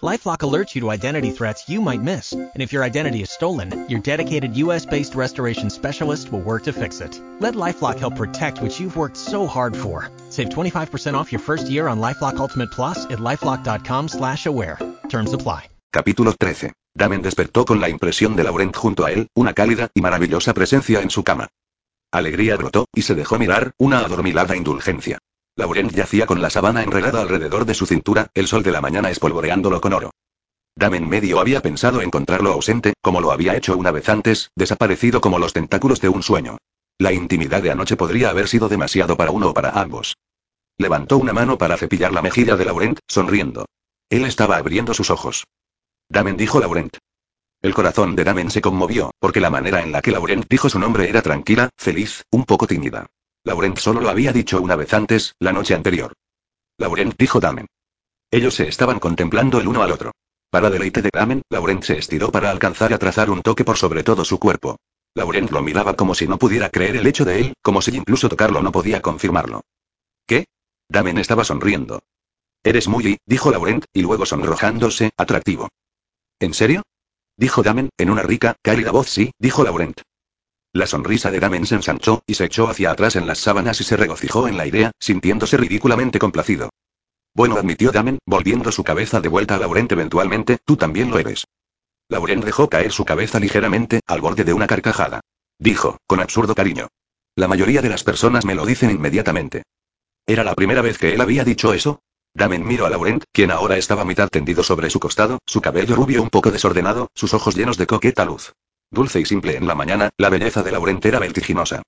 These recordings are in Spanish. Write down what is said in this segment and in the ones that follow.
LifeLock alerts you to identity threats you might miss, and if your identity is stolen, your dedicated U.S.-based restoration specialist will work to fix it. Let LifeLock help protect what you've worked so hard for. Save 25% off your first year on LifeLock Ultimate Plus at lifeLock.com/aware. Terms apply. Capítulo 13. Damen despertó con la impresión de Laurent junto a él, una cálida y maravillosa presencia en su cama. Alegría brotó, y se dejó mirar, una adormilada indulgencia. Laurent yacía con la sabana enredada alrededor de su cintura, el sol de la mañana espolvoreándolo con oro. Damen medio había pensado encontrarlo ausente, como lo había hecho una vez antes, desaparecido como los tentáculos de un sueño. La intimidad de anoche podría haber sido demasiado para uno o para ambos. Levantó una mano para cepillar la mejilla de Laurent, sonriendo. Él estaba abriendo sus ojos. Damen dijo Laurent. El corazón de Damen se conmovió, porque la manera en la que Laurent dijo su nombre era tranquila, feliz, un poco tímida. Laurent solo lo había dicho una vez antes, la noche anterior. Laurent dijo Damen. Ellos se estaban contemplando el uno al otro. Para deleite de Damen, Laurent se estiró para alcanzar a trazar un toque por sobre todo su cuerpo. Laurent lo miraba como si no pudiera creer el hecho de él, como si incluso tocarlo no podía confirmarlo. ¿Qué? Damen estaba sonriendo. Eres muy, dijo Laurent, y luego sonrojándose, atractivo. ¿En serio? Dijo Damen, en una rica, cálida voz sí, dijo Laurent. La sonrisa de Damen se ensanchó, y se echó hacia atrás en las sábanas y se regocijó en la idea, sintiéndose ridículamente complacido. Bueno, admitió Damen, volviendo su cabeza de vuelta a Laurent eventualmente, tú también lo eres. Laurent dejó caer su cabeza ligeramente, al borde de una carcajada. Dijo, con absurdo cariño. La mayoría de las personas me lo dicen inmediatamente. ¿Era la primera vez que él había dicho eso? Damen miró a Laurent, quien ahora estaba mitad tendido sobre su costado, su cabello rubio un poco desordenado, sus ojos llenos de coqueta luz. Dulce y simple en la mañana, la belleza de Laurent era vertiginosa.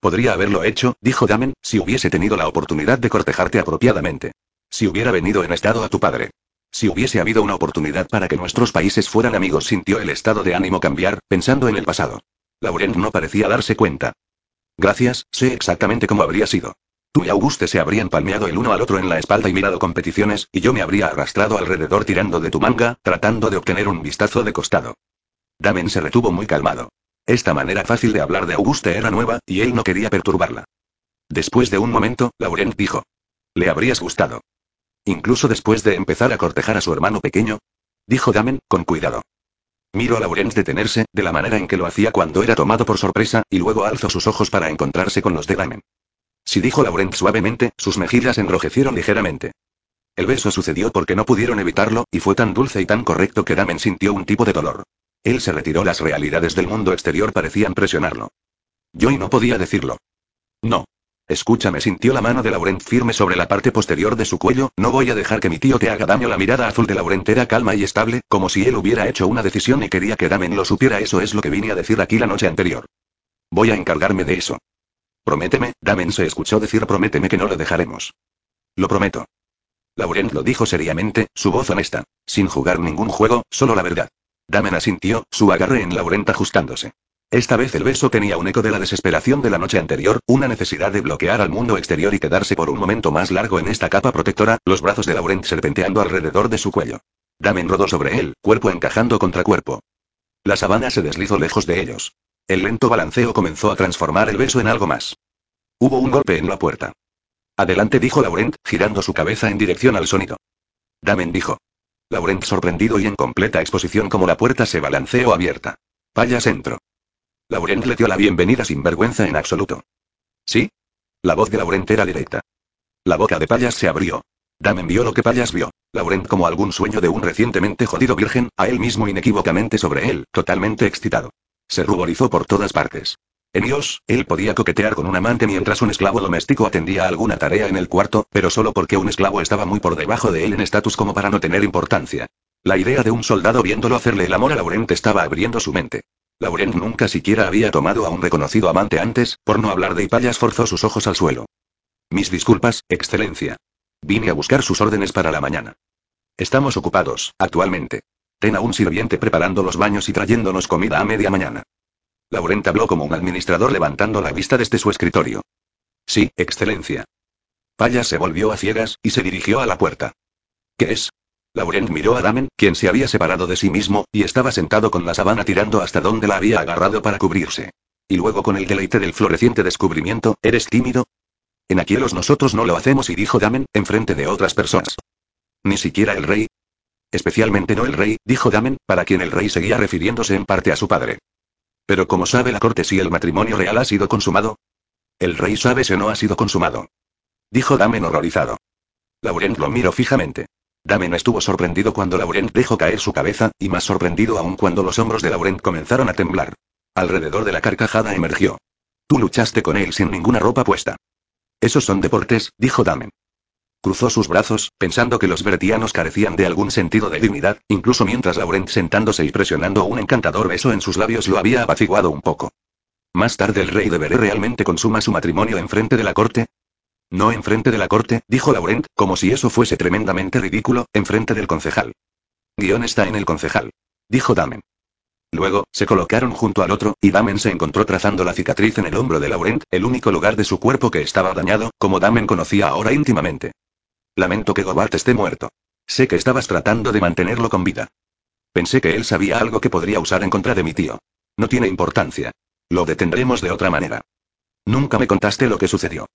Podría haberlo hecho, dijo Damen, si hubiese tenido la oportunidad de cortejarte apropiadamente. Si hubiera venido en estado a tu padre. Si hubiese habido una oportunidad para que nuestros países fueran amigos, sintió el estado de ánimo cambiar, pensando en el pasado. Laurent no parecía darse cuenta. Gracias, sé exactamente cómo habría sido. Tú y Auguste se habrían palmeado el uno al otro en la espalda y mirado competiciones, y yo me habría arrastrado alrededor tirando de tu manga, tratando de obtener un vistazo de costado. Damen se retuvo muy calmado. Esta manera fácil de hablar de Auguste era nueva, y él no quería perturbarla. Después de un momento, Laurent dijo. Le habrías gustado. Incluso después de empezar a cortejar a su hermano pequeño. Dijo Damen, con cuidado. Miro a Laurent detenerse, de la manera en que lo hacía cuando era tomado por sorpresa, y luego alzó sus ojos para encontrarse con los de Damen. Si dijo Laurent suavemente, sus mejillas enrojecieron ligeramente. El beso sucedió porque no pudieron evitarlo, y fue tan dulce y tan correcto que Damen sintió un tipo de dolor. Él se retiró, las realidades del mundo exterior parecían presionarlo. Yo y no podía decirlo. No. Escúchame, sintió la mano de Laurent firme sobre la parte posterior de su cuello, no voy a dejar que mi tío te haga daño. La mirada azul de Laurent era calma y estable, como si él hubiera hecho una decisión y quería que Damen lo supiera. Eso es lo que vine a decir aquí la noche anterior. Voy a encargarme de eso. Prométeme, Damen se escuchó decir prométeme que no lo dejaremos. Lo prometo. Laurent lo dijo seriamente, su voz honesta. Sin jugar ningún juego, solo la verdad. Damen asintió, su agarre en Laurent ajustándose. Esta vez el beso tenía un eco de la desesperación de la noche anterior, una necesidad de bloquear al mundo exterior y quedarse por un momento más largo en esta capa protectora, los brazos de Laurent serpenteando alrededor de su cuello. Damen rodó sobre él, cuerpo encajando contra cuerpo. La sabana se deslizó lejos de ellos. El lento balanceo comenzó a transformar el beso en algo más. Hubo un golpe en la puerta. Adelante, dijo Laurent, girando su cabeza en dirección al sonido. Damen dijo. Laurent sorprendido y en completa exposición como la puerta se balanceó abierta. Payas entró. Laurent le dio la bienvenida sin vergüenza en absoluto. ¿Sí? La voz de Laurent era directa. La boca de Payas se abrió. Damen vio lo que Payas vio. Laurent como algún sueño de un recientemente jodido virgen, a él mismo inequívocamente sobre él, totalmente excitado. Se ruborizó por todas partes. En Dios, él podía coquetear con un amante mientras un esclavo doméstico atendía alguna tarea en el cuarto, pero solo porque un esclavo estaba muy por debajo de él en estatus como para no tener importancia. La idea de un soldado viéndolo hacerle el amor a Laurent estaba abriendo su mente. Laurent nunca siquiera había tomado a un reconocido amante antes, por no hablar de Ipayas forzó sus ojos al suelo. Mis disculpas, excelencia. Vine a buscar sus órdenes para la mañana. Estamos ocupados, actualmente. Ten a un sirviente preparando los baños y trayéndonos comida a media mañana. Laurent habló como un administrador levantando la vista desde su escritorio. Sí, excelencia. Payas se volvió a ciegas, y se dirigió a la puerta. ¿Qué es? Laurent miró a Damen, quien se había separado de sí mismo, y estaba sentado con la sabana tirando hasta donde la había agarrado para cubrirse. Y luego con el deleite del floreciente descubrimiento, ¿eres tímido? En Aquielos nosotros no lo hacemos y dijo Damen, enfrente de otras personas. Ni siquiera el rey. Especialmente no el rey, dijo Damen, para quien el rey seguía refiriéndose en parte a su padre. Pero como sabe la corte si el matrimonio real ha sido consumado? El rey sabe si no ha sido consumado. Dijo Damen horrorizado. Laurent lo miró fijamente. Damen estuvo sorprendido cuando Laurent dejó caer su cabeza, y más sorprendido aún cuando los hombros de Laurent comenzaron a temblar. Alrededor de la carcajada emergió. Tú luchaste con él sin ninguna ropa puesta. Esos son deportes, dijo Damen. Cruzó sus brazos, pensando que los vertianos carecían de algún sentido de dignidad, incluso mientras Laurent sentándose y presionando un encantador beso en sus labios lo había apaciguado un poco. Más tarde el rey de Veré realmente consuma su matrimonio en frente de la corte, no enfrente de la corte, dijo Laurent, como si eso fuese tremendamente ridículo, enfrente del concejal. Guión está en el concejal. Dijo Damen. Luego, se colocaron junto al otro, y Damen se encontró trazando la cicatriz en el hombro de Laurent, el único lugar de su cuerpo que estaba dañado, como Damen conocía ahora íntimamente. Lamento que Gobart esté muerto. Sé que estabas tratando de mantenerlo con vida. Pensé que él sabía algo que podría usar en contra de mi tío. No tiene importancia. Lo detendremos de otra manera. Nunca me contaste lo que sucedió.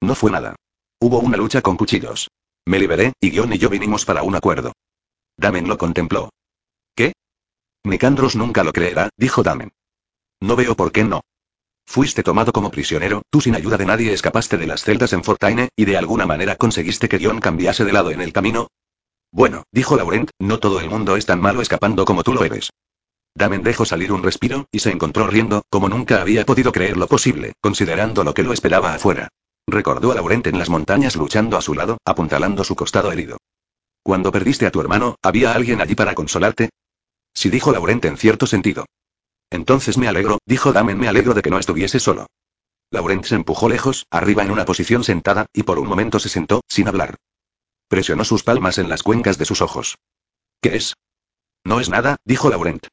No fue nada. Hubo una lucha con cuchillos. Me liberé, y Guion y yo vinimos para un acuerdo. Damen lo contempló. ¿Qué? Nicandros nunca lo creerá, dijo Damen. No veo por qué no. Fuiste tomado como prisionero, tú sin ayuda de nadie escapaste de las celdas en Fortaine, y de alguna manera conseguiste que Guion cambiase de lado en el camino. Bueno, dijo Laurent, no todo el mundo es tan malo escapando como tú lo eres. Damen dejó salir un respiro, y se encontró riendo, como nunca había podido creer lo posible, considerando lo que lo esperaba afuera. Recordó a Laurent en las montañas luchando a su lado, apuntalando su costado herido. Cuando perdiste a tu hermano, ¿había alguien allí para consolarte? Sí dijo Laurent en cierto sentido. Entonces me alegro, dijo Damen, me alegro de que no estuviese solo. Laurent se empujó lejos, arriba en una posición sentada, y por un momento se sentó, sin hablar. Presionó sus palmas en las cuencas de sus ojos. ¿Qué es? No es nada, dijo Laurent.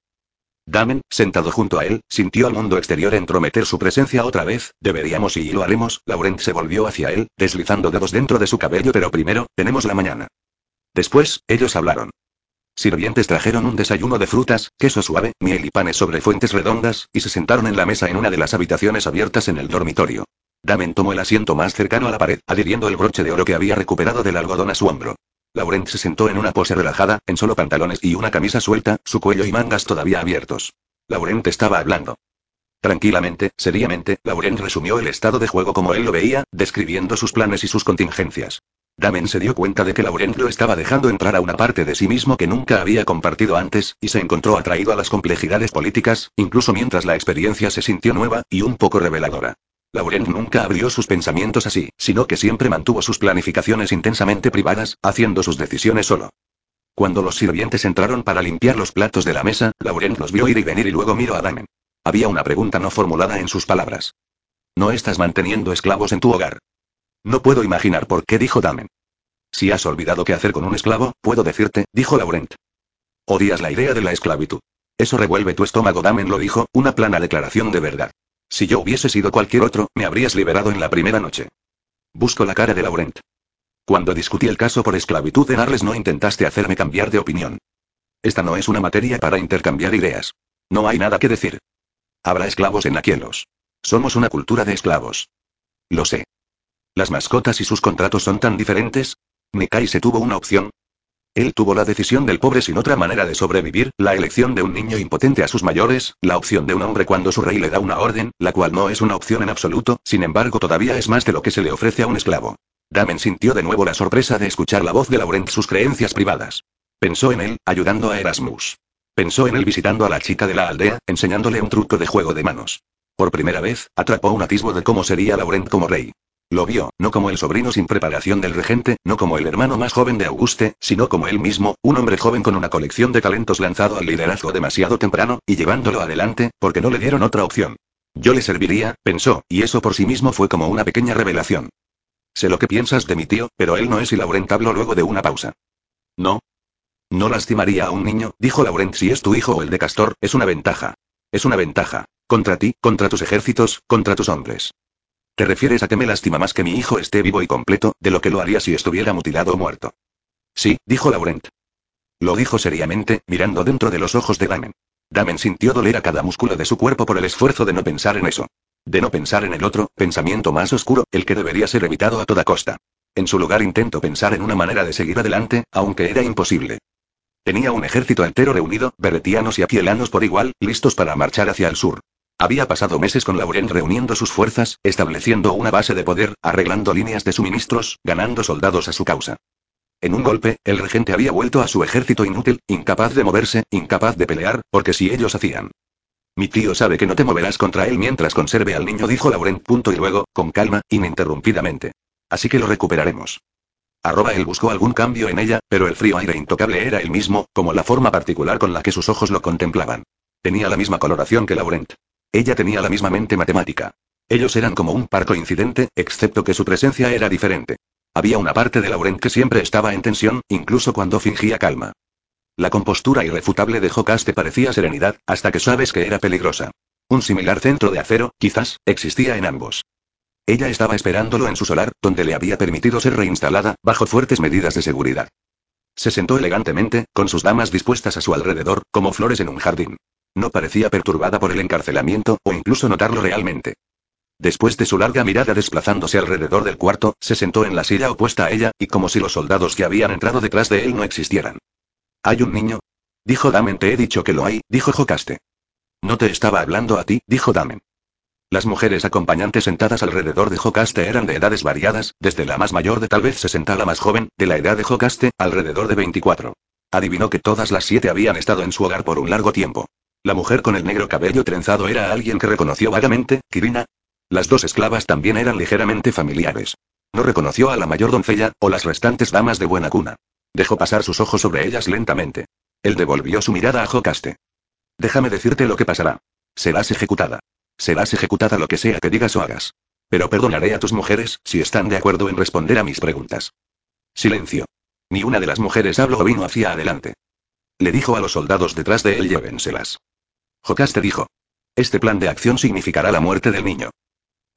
Damen, sentado junto a él, sintió al mundo exterior entrometer su presencia otra vez. Deberíamos y lo haremos. Laurent se volvió hacia él, deslizando dedos dentro de su cabello, pero primero, tenemos la mañana. Después, ellos hablaron. Sirvientes trajeron un desayuno de frutas, queso suave, miel y panes sobre fuentes redondas, y se sentaron en la mesa en una de las habitaciones abiertas en el dormitorio. Damen tomó el asiento más cercano a la pared, adhiriendo el broche de oro que había recuperado del algodón a su hombro. Laurent se sentó en una pose relajada, en solo pantalones y una camisa suelta, su cuello y mangas todavía abiertos. Laurent estaba hablando. Tranquilamente, seriamente, Laurent resumió el estado de juego como él lo veía, describiendo sus planes y sus contingencias. Damen se dio cuenta de que Laurent lo estaba dejando entrar a una parte de sí mismo que nunca había compartido antes, y se encontró atraído a las complejidades políticas, incluso mientras la experiencia se sintió nueva, y un poco reveladora. Laurent nunca abrió sus pensamientos así, sino que siempre mantuvo sus planificaciones intensamente privadas, haciendo sus decisiones solo. Cuando los sirvientes entraron para limpiar los platos de la mesa, Laurent los vio ir y venir y luego miró a Damen. Había una pregunta no formulada en sus palabras. ¿No estás manteniendo esclavos en tu hogar? No puedo imaginar por qué dijo Damen. Si has olvidado qué hacer con un esclavo, puedo decirte, dijo Laurent. Odias la idea de la esclavitud. Eso revuelve tu estómago, Damen lo dijo, una plana declaración de verdad. Si yo hubiese sido cualquier otro, me habrías liberado en la primera noche. Busco la cara de Laurent. Cuando discutí el caso por esclavitud en Arles no intentaste hacerme cambiar de opinión. Esta no es una materia para intercambiar ideas. No hay nada que decir. Habrá esclavos en Aquielos. Somos una cultura de esclavos. Lo sé. Las mascotas y sus contratos son tan diferentes. Nikai se tuvo una opción, él tuvo la decisión del pobre sin otra manera de sobrevivir, la elección de un niño impotente a sus mayores, la opción de un hombre cuando su rey le da una orden, la cual no es una opción en absoluto, sin embargo todavía es más de lo que se le ofrece a un esclavo. Damen sintió de nuevo la sorpresa de escuchar la voz de Laurent sus creencias privadas. Pensó en él, ayudando a Erasmus. Pensó en él visitando a la chica de la aldea, enseñándole un truco de juego de manos. Por primera vez, atrapó un atisbo de cómo sería Laurent como rey. Lo vio, no como el sobrino sin preparación del regente, no como el hermano más joven de Auguste, sino como él mismo, un hombre joven con una colección de talentos lanzado al liderazgo demasiado temprano, y llevándolo adelante, porque no le dieron otra opción. Yo le serviría, pensó, y eso por sí mismo fue como una pequeña revelación. Sé lo que piensas de mi tío, pero él no es y Laurent habló luego de una pausa. No. No lastimaría a un niño, dijo Laurent si es tu hijo o el de Castor, es una ventaja. Es una ventaja. Contra ti, contra tus ejércitos, contra tus hombres. ¿Te refieres a que me lastima más que mi hijo esté vivo y completo, de lo que lo haría si estuviera mutilado o muerto? Sí, dijo Laurent. Lo dijo seriamente, mirando dentro de los ojos de Damen. Damen sintió doler a cada músculo de su cuerpo por el esfuerzo de no pensar en eso. De no pensar en el otro, pensamiento más oscuro, el que debería ser evitado a toda costa. En su lugar intento pensar en una manera de seguir adelante, aunque era imposible. Tenía un ejército entero reunido, beretianos y apielanos por igual, listos para marchar hacia el sur. Había pasado meses con Lauren reuniendo sus fuerzas, estableciendo una base de poder, arreglando líneas de suministros, ganando soldados a su causa. En un golpe, el regente había vuelto a su ejército inútil, incapaz de moverse, incapaz de pelear, porque si ellos hacían. Mi tío sabe que no te moverás contra él mientras conserve al niño, dijo Laurent. Punto y luego, con calma, ininterrumpidamente. Así que lo recuperaremos. Arroba él buscó algún cambio en ella, pero el frío aire intocable era el mismo, como la forma particular con la que sus ojos lo contemplaban. Tenía la misma coloración que Laurent. Ella tenía la misma mente matemática. Ellos eran como un par coincidente, excepto que su presencia era diferente. Había una parte de Laurent que siempre estaba en tensión, incluso cuando fingía calma. La compostura irrefutable de Jocaste parecía serenidad, hasta que sabes que era peligrosa. Un similar centro de acero, quizás, existía en ambos. Ella estaba esperándolo en su solar, donde le había permitido ser reinstalada, bajo fuertes medidas de seguridad. Se sentó elegantemente, con sus damas dispuestas a su alrededor, como flores en un jardín. No parecía perturbada por el encarcelamiento, o incluso notarlo realmente. Después de su larga mirada desplazándose alrededor del cuarto, se sentó en la silla opuesta a ella, y como si los soldados que habían entrado detrás de él no existieran. ¿Hay un niño? Dijo Damen. Te he dicho que lo hay, dijo Jocaste. No te estaba hablando a ti, dijo Damen. Las mujeres acompañantes sentadas alrededor de Jocaste eran de edades variadas, desde la más mayor de tal vez 60 a la más joven, de la edad de Jocaste, alrededor de 24. Adivinó que todas las siete habían estado en su hogar por un largo tiempo. La mujer con el negro cabello trenzado era alguien que reconoció vagamente, Kirina. Las dos esclavas también eran ligeramente familiares. No reconoció a la mayor doncella, o las restantes damas de buena cuna. Dejó pasar sus ojos sobre ellas lentamente. Él devolvió su mirada a Jocaste. Déjame decirte lo que pasará. Serás ejecutada. Serás ejecutada lo que sea que digas o hagas. Pero perdonaré a tus mujeres, si están de acuerdo en responder a mis preguntas. Silencio. Ni una de las mujeres habló o vino hacia adelante. Le dijo a los soldados detrás de él llévenselas. Jocaste dijo. Este plan de acción significará la muerte del niño.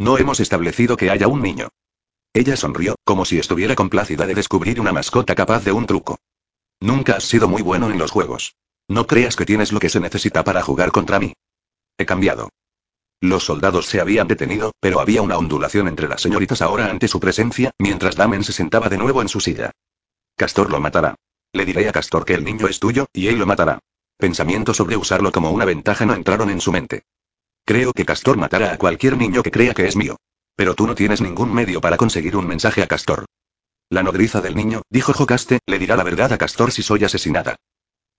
No hemos establecido que haya un niño. Ella sonrió, como si estuviera complacida de descubrir una mascota capaz de un truco. Nunca has sido muy bueno en los juegos. No creas que tienes lo que se necesita para jugar contra mí. He cambiado. Los soldados se habían detenido, pero había una ondulación entre las señoritas ahora ante su presencia, mientras Damen se sentaba de nuevo en su silla. Castor lo matará. Le diré a Castor que el niño es tuyo, y él lo matará. Pensamientos sobre usarlo como una ventaja no entraron en su mente. Creo que Castor matará a cualquier niño que crea que es mío. Pero tú no tienes ningún medio para conseguir un mensaje a Castor. La nodriza del niño, dijo Jocaste, le dirá la verdad a Castor si soy asesinada.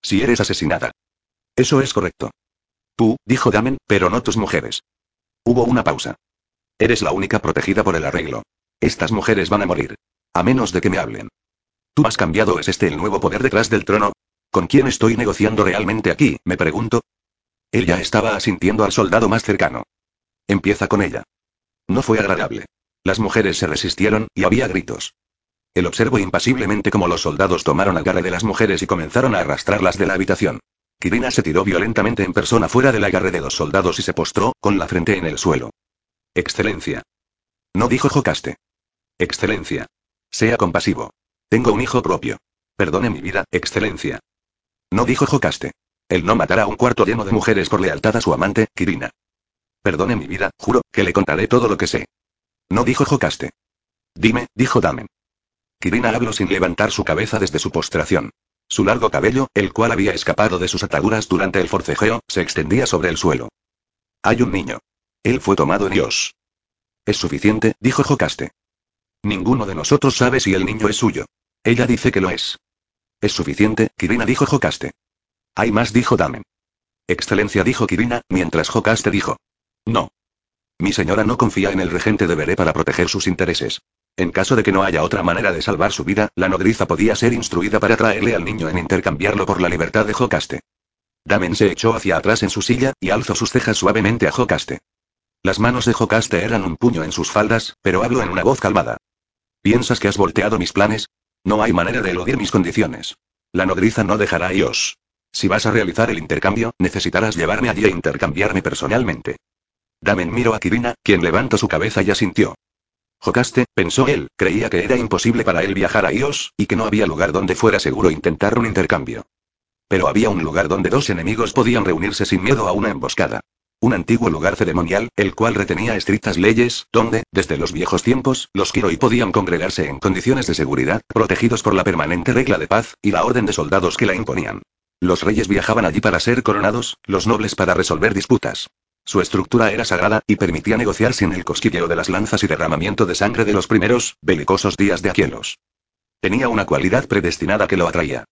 Si eres asesinada. Eso es correcto. Tú, dijo Damen, pero no tus mujeres. Hubo una pausa. Eres la única protegida por el arreglo. Estas mujeres van a morir. A menos de que me hablen. Tú has cambiado, ¿es este el nuevo poder detrás del trono? ¿Con quién estoy negociando realmente aquí? Me pregunto. Él ya estaba asintiendo al soldado más cercano. Empieza con ella. No fue agradable. Las mujeres se resistieron, y había gritos. Él observó impasiblemente cómo los soldados tomaron agarre de las mujeres y comenzaron a arrastrarlas de la habitación. Kirina se tiró violentamente en persona fuera del agarre de los soldados y se postró, con la frente en el suelo. Excelencia. No dijo Jocaste. Excelencia. Sea compasivo. Tengo un hijo propio. Perdone mi vida, Excelencia. No dijo Jocaste. Él no matará a un cuarto lleno de mujeres por lealtad a su amante, Kirina. Perdone mi vida, juro, que le contaré todo lo que sé. No dijo Jocaste. Dime, dijo Damen. Kirina habló sin levantar su cabeza desde su postración. Su largo cabello, el cual había escapado de sus ataduras durante el forcejeo, se extendía sobre el suelo. Hay un niño. Él fue tomado en Dios. Es suficiente, dijo Jocaste. Ninguno de nosotros sabe si el niño es suyo. Ella dice que lo es. Es suficiente, Kirina dijo Jocaste. Hay más, dijo Damen. Excelencia, dijo Kirina, mientras Jocaste dijo. No. Mi señora no confía en el regente de Veré para proteger sus intereses. En caso de que no haya otra manera de salvar su vida, la nodriza podía ser instruida para traerle al niño en intercambiarlo por la libertad de Jocaste. Damen se echó hacia atrás en su silla, y alzó sus cejas suavemente a Jocaste. Las manos de Jocaste eran un puño en sus faldas, pero habló en una voz calmada. ¿Piensas que has volteado mis planes? No hay manera de eludir mis condiciones. La nodriza no dejará a Ios. Si vas a realizar el intercambio, necesitarás llevarme allí e intercambiarme personalmente. Damen miró a Kirina, quien levantó su cabeza y asintió. Jocaste, pensó él, creía que era imposible para él viajar a Ios, y que no había lugar donde fuera seguro intentar un intercambio. Pero había un lugar donde dos enemigos podían reunirse sin miedo a una emboscada. Un antiguo lugar ceremonial, el cual retenía estrictas leyes, donde, desde los viejos tiempos, los Kiroi podían congregarse en condiciones de seguridad, protegidos por la permanente regla de paz, y la orden de soldados que la imponían. Los reyes viajaban allí para ser coronados, los nobles para resolver disputas. Su estructura era sagrada, y permitía negociar sin el cosquilleo de las lanzas y derramamiento de sangre de los primeros, belicosos días de Aquielos. Tenía una cualidad predestinada que lo atraía.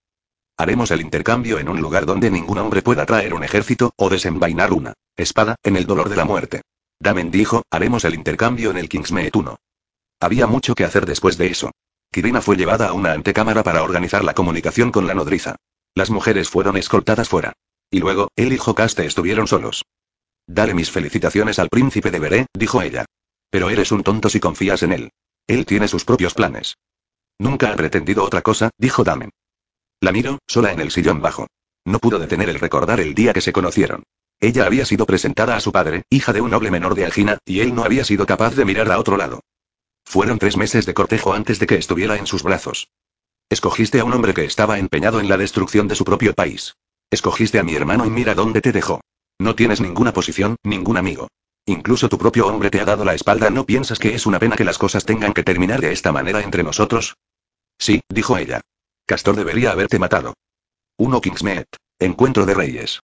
Haremos el intercambio en un lugar donde ningún hombre pueda traer un ejército, o desenvainar una espada, en el dolor de la muerte. Damen dijo, haremos el intercambio en el Kingsmead 1. Había mucho que hacer después de eso. Kirina fue llevada a una antecámara para organizar la comunicación con la nodriza. Las mujeres fueron escoltadas fuera. Y luego, él y Jocaste estuvieron solos. Dale mis felicitaciones al príncipe de Veré, dijo ella. Pero eres un tonto si confías en él. Él tiene sus propios planes. Nunca ha pretendido otra cosa, dijo Damen. La miro, sola en el sillón bajo. No pudo detener el recordar el día que se conocieron. Ella había sido presentada a su padre, hija de un noble menor de Agina, y él no había sido capaz de mirar a otro lado. Fueron tres meses de cortejo antes de que estuviera en sus brazos. Escogiste a un hombre que estaba empeñado en la destrucción de su propio país. Escogiste a mi hermano y mira dónde te dejó. No tienes ninguna posición, ningún amigo. Incluso tu propio hombre te ha dado la espalda. ¿No piensas que es una pena que las cosas tengan que terminar de esta manera entre nosotros? Sí, dijo ella. Castor debería haberte matado. 1 Kingsmead. Encuentro de Reyes.